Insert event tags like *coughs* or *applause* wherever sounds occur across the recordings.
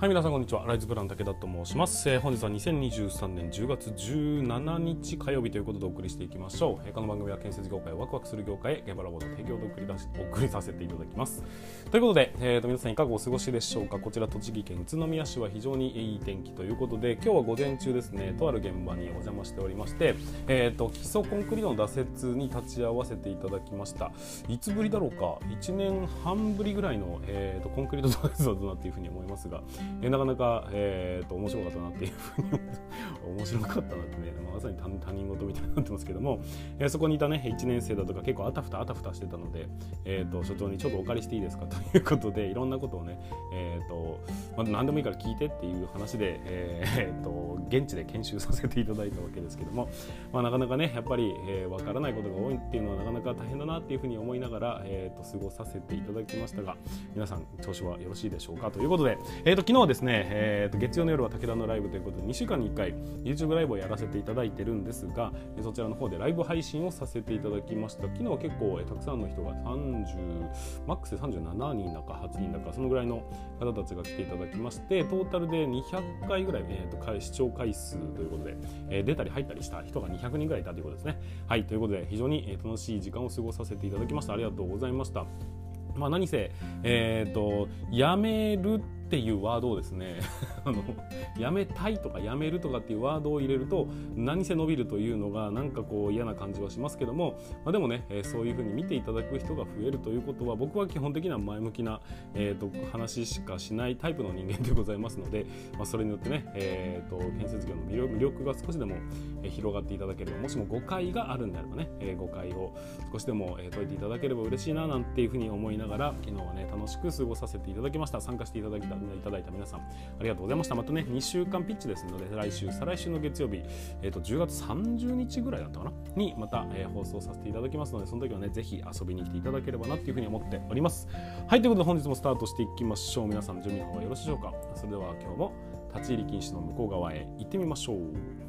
はい皆さんこんにちは。ライズプラン武田と申します、えー、本日は2023年10月17日火曜日ということでお送りしていきましょう、えー、この番組は建設業界をワクワクする業界へ現場ラボの提供で送り出しお送りさせていただきます。ということで、えーと、皆さんいかがお過ごしでしょうか？こちら栃木県宇都宮市は非常にいい天気ということで今日は午前中ですねとある現場にお邪魔しておりまして、えーと、基礎コンクリートの挫折に立ち会わせていただきました。いつぶりだろうか？1年半ぶりぐらいの、えーと、コンクリート挫折だなというふうに思いますが、え、なかなかえーと、面白かったなっていうふうに *laughs* 面白かったなってね、まさに他人事みたいになってますけども、えー、そこにいたね1年生だとか結構あたふたあたふたしてたので、えーと、所長にちょっとお借りしていいですかということでいろんなことをね、えーとまあ、何でもいいから聞いてっていう話で、えー、と現地で研修させていただいたわけですけども、まあ、なかなかねやっぱり、えー、分からないことが多いっていうのはなかなか大変だなっていうふうに思いながら、えー、と過ごさせていただきましたが皆さん調子はよろしいでしょうかということで、えー、と昨日はですね、えー、と月曜の夜は武田のライブということで2週間に1回 YouTube ライブをやらせていただいてるんですがそちらの方でライブ配信をさせていただきました。昨日は結構、え、たくさんの人が30マックスで37人だか8人だかそのぐらいの方たちが来ていただきましてトータルで200回ぐらい、えー、と視聴回数ということで、えー、出たり入ったりした人が200人ぐらいいたということですね。はいということで非常にえ楽しい時間を過ごさせていただきました。ありがとうございました。まあ、何せ、えーと、やめるっていうワードをですね *laughs* あのやめたいとかやめるとかっていうワードを入れると何せ伸びるというのがなんかこう嫌な感じはしますけども、まあ、でもね、えー、そういうふうに見ていただく人が増えるということは僕は基本的には前向きな、えーと、話しかしないタイプの人間でございますので、まあ、それによってね、えーと、建設業の魅力が少しでも広がっていただければもしも誤解があるんであればね、えー、誤解を少しでも解いていただければ嬉しいななんていうふうに思いながら昨日はね楽しく過ごさせていただきました。参加していただいたいただいた皆さんありがとうございました。またね2週間ピッチですので来週再来週の月曜日、えーと、10月30日ぐらいだったかな？にまた、えー、放送させていただきますのでその時はねぜひ遊びに来ていただければなというふうに思っております。はいということで本日もスタートしていきましょう。皆さん準備の方はよろしいでしょうか？それでは今日も立ち入り禁止の向こう側へ行ってみましょう。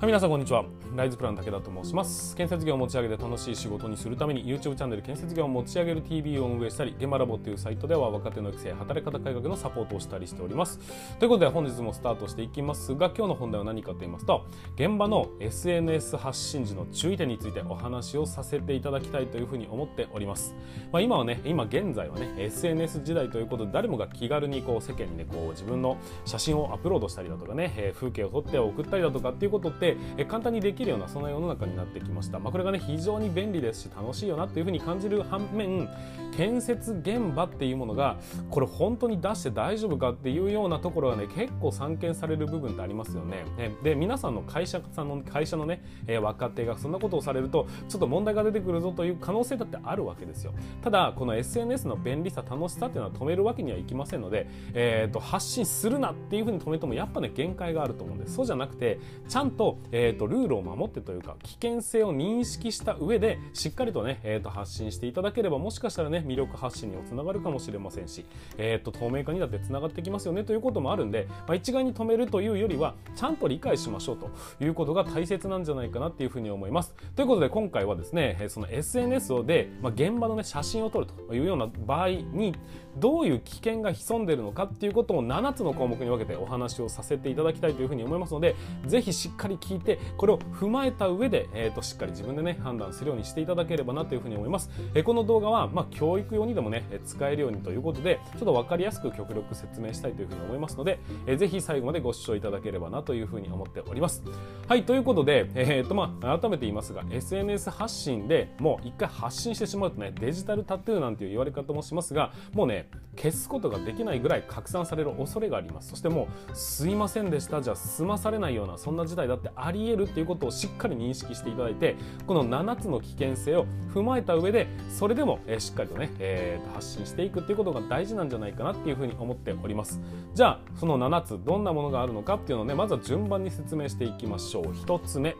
はい皆さんこんにちは。ライズプラン武田と申します。建設業を持ち上げて楽しい仕事にするために YouTube チャンネル建設業を持ち上げる TV を運営したり現場ラボというサイトでは若手の育成働き方改革のサポートをしたりしております。ということで本日もスタートしていきますが今日の本題は何かと言いますと現場の SNS 発信時の注意点についてお話をさせていただきたいというふうに思っております、まあ、今はね今現在はね SNS 時代ということで誰もが気軽にこう世間にねこう自分の写真をアップロードしたりだとかね、風景を撮って送ったりだとかっていうことってえ簡単にできるようなその世の中になってきました、まあ、これがね非常に便利ですし楽しいよなっていうふうに感じる反面建設現場っていうものがこれ本当に出して大丈夫かっていうようなところはね結構散見される部分ってありますよね。で皆さんの会社さんの会社のね、え、若手がそんなことをされるとちょっと問題が出てくるぞという可能性だってあるわけですよ。ただこの SNS の便利さ楽しさっていうのは止めるわけにはいきませんので、えーと、発信するなっていうふうに止めてもやっぱね限界があると思うんですそうじゃなくてちゃんと,、えーとルールを守ってというか危険性を認識した上でしっかりとね、えー、と発信していただければもしかしたらね魅力発信にもつながるかもしれませんし、えー、と透明化にだってつながってきますよねということもあるんで、まあ、一概に止めるというよりはちゃんと理解しましょうということが大切なんじゃないかなっていうふうに思います。ということで今回はですねその SNS で、まあ、現場の、ね、写真を撮るというような場合にどういう危険が潜んでいるのかっていうことを7つの項目に分けてお話をさせていただきたいというふうに思いますのでぜひしっかり聞聞いてこれを踏まえた上で、えー、としっかり自分でね判断するようにしていただければなというふうに思います、えー、この動画は、まあ、教育用にでもね使えるようにということでちょっと分かりやすく極力説明したいというふうに思いますので、えー、ぜひ最後までご視聴いただければなというふうに思っております。はいということで、えーとまあ、改めて言いますが SNS 発信でもう一回発信してしまうとねデジタルタトゥーなんていう言われ方もしますがもうね消すことができないぐらい拡散される恐れがあります。そしてもうすいませんでした。じゃ済まされないようなそんな事態だってあり得るっていうことをしっかり認識していただいてこの7つの危険性を踏まえた上でそれでも、えしっかりとね、えー、発信していくっていうことが大事なんじゃないかなっていうふうに思っております。じゃあその7つどんなものがあるのかっていうのをねまずは順番に説明していきましょう。1つ目。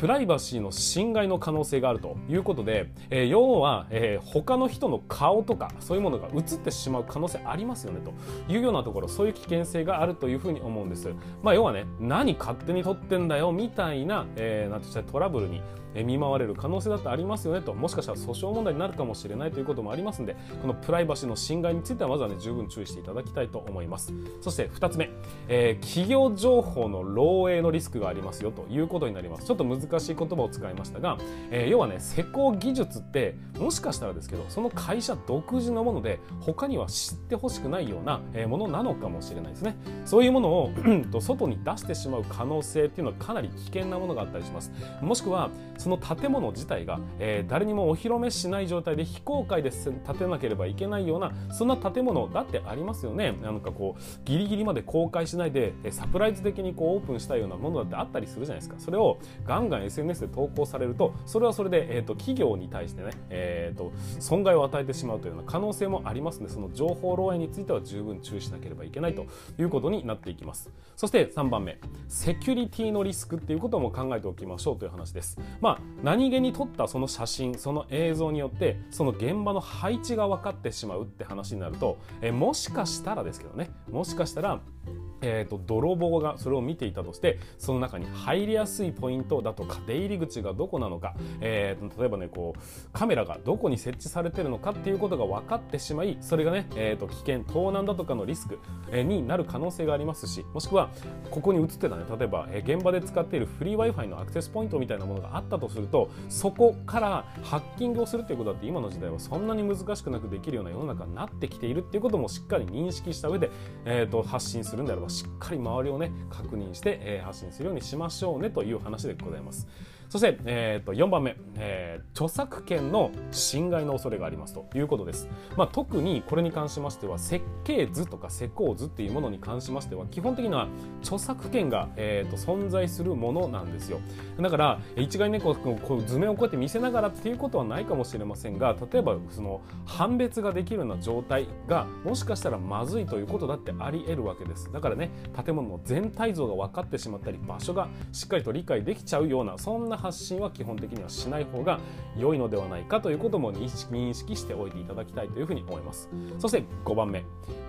プライバシーの侵害の可能性があるということで、えー、要は、えー、他の人の顔とかそういうものが映ってしまう可能性ありますよねというようなところそういう危険性があるというふうに思うんです。まあ、要はね何勝手に撮ってんだよみたいな、えー、なんてしたトラブルに見舞われる可能性だってありますよねと。もしかしたら訴訟問題になるかもしれないということもありますのでこのプライバシーの侵害についてはまずはね十分注意していただきたいと思います。そして2つ目、えー、企業情報の漏洩のリスクがありますよということになります。ちょっと難難しい言葉を使いましたが、えー、要はね施工技術ってもしかしたらですけどその会社独自のもので他には知ってほしくないようなものなのかもしれないですね。そういうものを外に出してしまう可能性っていうのはかなり危険なものがあったりします。もしくはその建物自体が、えー、誰にもお披露目しない状態で非公開で建てなければいけないようなそんな建物だってありますよね。なんかこうギリギリまで公開しないでサプライズ的にこうオープンしたようなものだってあったりするじゃないですか。それをガンガン SNS で投稿されるとそれはそれで、えーと、企業に対してね、えーと、損害を与えてしまうというような可能性もありますのでその情報漏洩については十分注意しなければいけないということになっていきます。そして3番目セキュリティのリスクっていうことも考えておきましょうという話です。まあ何気に撮ったその写真その映像によってその現場の配置が分かってしまうって話になるとえもしかしたらですけどねもしかしたらえーと、泥棒がそれを見ていたとしてその中に入りやすいポイントだとか出入り口がどこなのか、えーと、例えばねこうカメラがどこに設置されてるのかっていうことが分かってしまいそれがね、えーと、危険盗難だとかのリスク、えー、になる可能性がありますしもしくはここに映ってたね例えば、えー、現場で使っているフリー w i f i のアクセスポイントみたいなものがあったとするとそこからハッキングをするっていうことだって今の時代はそんなに難しくなくできるような世の中になってきているっていうこともしっかり認識した上で、えー、と発信するんであればしっかり周りをね確認して、発信するようにしましょうねという話でございます。そして、えー、と4番目、えー、著作権の侵害の恐れがありますということです。まあ、特にこれに関しましては設計図とか施工図っていうものに関しましては基本的には著作権が、えー、と存在するものなんですよ。だから一概にねこうこう図面をこうやって見せながらっていうことはないかもしれませんが例えばその判別ができるような状態がもしかしたらまずいということだってあり得るわけです。だからね建物の全体像が分かってしまったり場所がしっかりと理解できちゃうようなそんな発信は基本的にはしない方が良いのではないかということも認識しておいていただきたいというふうに思います。そして5番目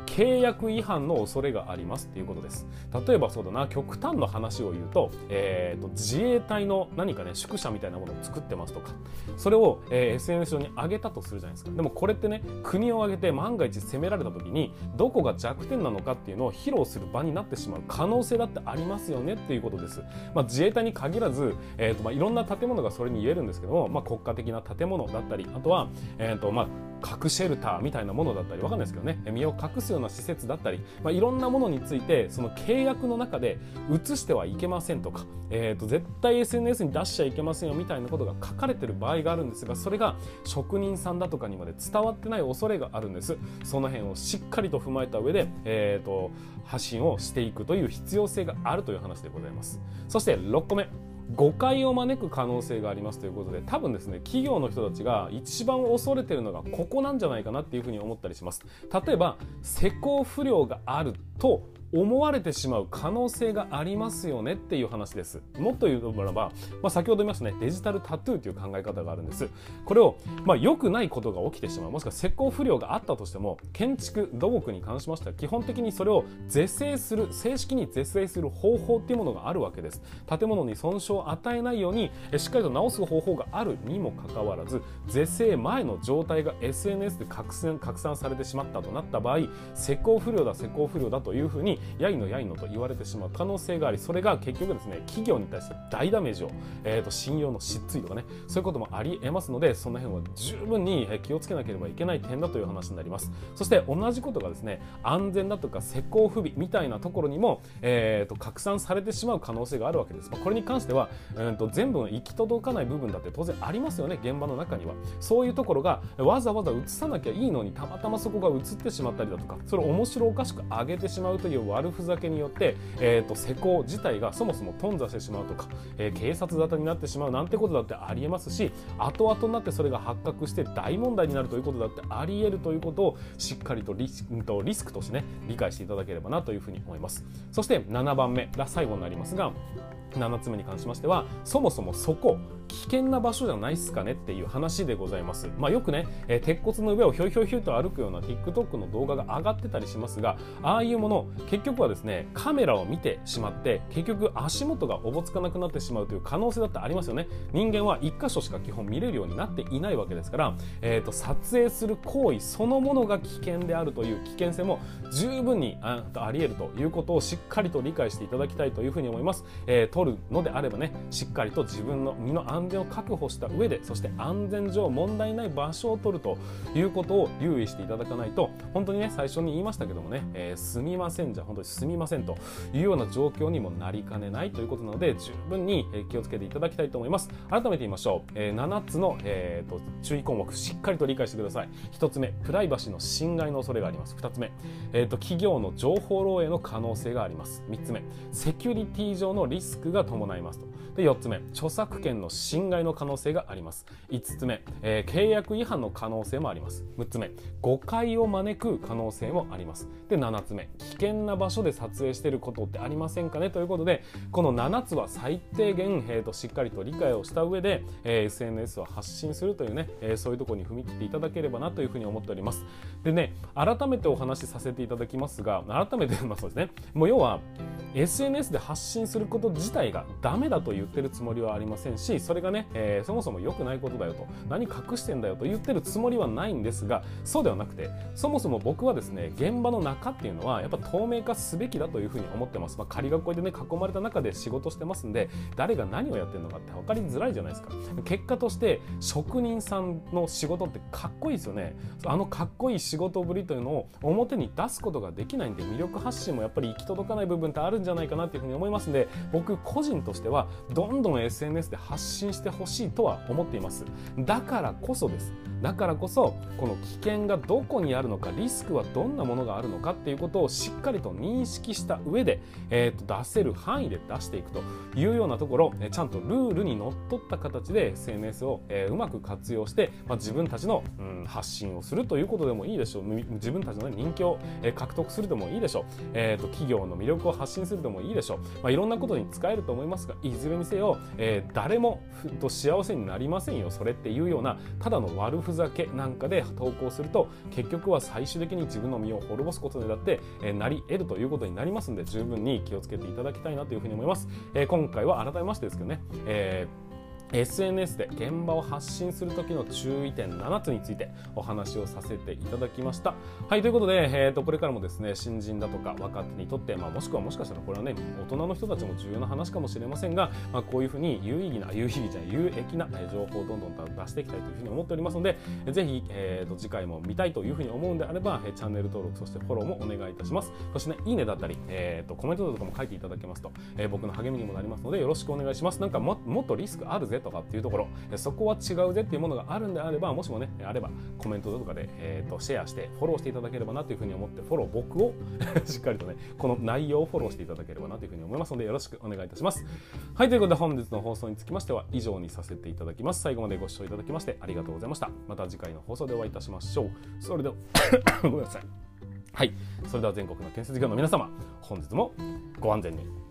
契約違反の恐れがありますっていうことです。例えばそうだな極端な話を言うと,、えーと、自衛隊の何かね宿舎みたいなものを作ってますとかそれを、えー、SNS 上に上げたとするじゃないですか。でもこれってね国を挙げて万が一責められた時にどこが弱点なのかっていうのを披露する場になってしまう可能性だってありますよねっていうことです、まあ、自衛隊に限らず、えーとまあ、いろんな建物がそれに言えるんですけども、まあ、国家的な建物だったりあとは、えーとまあ、核シェルターみたいなものだったりわかんないですけどね。身を隠すような施設だったり、まあ、いろんなものについてその契約の中で移してはいけませんとか、えーと、絶対 SNS に出しちゃいけませんよみたいなことが書かれてる場合があるんですがそれが職人さんだとかにまで伝わってない恐れがあるんです。その辺をしっかりと踏まえた上で、えーと発信をしていくという必要性があるという話でございます。そして6個目。誤解を招く可能性がありますということで多分ですね企業の人たちが一番恐れてるのがここなんじゃないかなっていうふうに思ったりします。例えば施工不良があると思われてしまう可能性がありますよねっていう話です。もっと言うならば、まあ、先ほど言いましたね、デジタルタトゥーという考え方があるんです。これを、まあ、良くないことが起きてしまう、もしくは施工不良があったとしても、建築土木に関しましては、基本的にそれを是正する、正式に是正する方法っていうものがあるわけです。建物に損傷を与えないように、しっかりと直す方法があるにもかかわらず、是正前の状態が SNS で拡散拡散されてしまったとなった場合、施工不良だ、施工不良だというふうにやいのやいのと言われてしまう可能性がありそれが結局ですね企業に対して大ダメージを、えーと、信用の失墜とかねそういうこともありえますのでその辺は十分に気をつけなければいけない点だという話になります。そして同じことがですね安全だとか施工不備みたいなところにも、えーと、拡散されてしまう可能性があるわけです、まあ、これに関しては、えーと、全部行き届かない部分だって当然ありますよね現場の中には。そういうところがわざわざ映さなきゃいいのにたまたまそこが映ってしまったりだとかそれを面白おかしく上げてしまうという悪ふざけによって、えーと、施工自体がそもそも頓挫してしまうとか、えー、警察沙汰になってしまうなんてことだってありえますし後々になってそれが発覚して大問題になるということだってありえるということをしっかりとリスとリスクとしてね理解していただければなというふうに思います。そして7番目が最後になりますが7つ目に関しましてはそもそもそこ危険な場所じゃないっすかねっていう話でございます。まあ、よくね、えー、鉄骨の上をひょいひょいひょいと歩くような TikTok の動画が上がってたりしますが、ああいうもの、結局はですね、カメラを見てしまって、結局足元がおぼつかなくなってしまうという可能性だってありますよね。人間は1箇所しか基本見れるようになっていないわけですから、えーと、撮影する行為そのものが危険であるという危険性も十分にああり得るということをしっかりと理解していただきたいというふうに思います。えー、るのであればね、しっかりと自分の身の安全を確保した上でそして安全上問題ない場所を取るということを留意していただかないと本当にね最初に言いましたけどもね、えー、すみませんじゃ本当にすみませんというような状況にもなりかねないということなので十分に気をつけていただきたいと思います。改めて言いましょう、えー、7つの、えーと、注意項目しっかりと理解してください。1つ目プライバシーの侵害の恐れがあります。2つ目、えーと企業の情報漏洩の可能性があります。3つ目セキュリティ上のリスクが伴いますと。で4つ目著作権の侵害の可能性があります。5つ目、えー、契約違反の可能性もあります。6つ目誤解を招く可能性もあります。で7つ目危険な場所で撮影していることってありませんかね？ということでこの7つは最低限、えーと、しっかりと理解をした上で、えー、SNS を発信するというね、えー、そういうところに踏み切っていただければなというふうに思っております。でね改めてお話しさせていただきますが改めてまあそうですね。もう要は SNS で発信すること自体がダメだと言ってるつもりはありませんしそれがね、えー、そもそも良くないことだよと何隠してんだよと言ってるつもりはないんですがそうではなくてそもそも僕はですね現場の中っていうのはやっぱ透明化すべきだというふうに思ってます、まあ、仮囲いでね囲まれた中で仕事してますんで誰が何をやってるのかって分かりづらいじゃないですか。結果として職人さんの仕事ってかっこいいですよね。あのかっこいい仕事ぶりというのを表に出すことができないんで魅力発信もやっぱり行き届かない部分ってあるんじゃないかなっていうふうに思いますんで僕個人としてはどんどん SNS で発信してほしいとは思っています。だからこそです。だからこそこの危険がどこにあるのかリスクはどんなものがあるのかっていうことをしっかりと認識した上で、えー、と出せる範囲で出していくというようなところちゃんとルールにのっとった形で SNS を、え、うまく活用して、まあ、自分たちの、うん、発信をするということでもいいでしょう。自分たちの、人気を、獲得するでもいいでしょう、えーと、企業の魅力を発信するでもいいでしょう、まあ、いろんなことに使えると思いますがいずれにせよ、えー、誰もふと幸せになりませんよそれっていうようなただの悪ふざけなんかで投稿すると結局は最終的に自分の身を滅ぼすことにだって、えー、なり得るということになりますので十分に気をつけていただきたいなというふうに思います。えー、今回は改めましてですけどね、えー SNS で現場を発信する時の注意点7つについてお話をさせていただきました。はい、ということで、えーと、これからもですね、新人だとか若手にとって、まあ、もしくはもしかしたらこれはね、大人の人たちも重要な話かもしれませんが、まあ、こういうふうに有意義な、有意義じゃ有益な情報をどんどん出していきたいというふうに思っておりますので、ぜひ、えーと、次回も見たいというふうに思うんであれば、チャンネル登録、そしてフォローもお願いいたします。そしてね、いいねだったり、えーと、コメントとかも書いていただけますと、えー、僕の励みにもなりますので、よろしくお願いします。なんかももっとリスクあるぜとかっていうところ、そこは違うぜっていうものがあるんであればもしもねあればコメントとかで、えーと、シェアしてフォローしていただければなというふうに思ってフォロー僕を *laughs* しっかりとねこの内容をフォローしていただければなというふうに思いますのでよろしくお願いいたします。はいということで本日の放送につきましては以上にさせていただきます。最後までご視聴いただきましてありがとうございました。また次回の放送でお会いいたしましょう。それでは *coughs* ごめんなさい。はい。それでは全国の建設業の皆様本日もご安全に。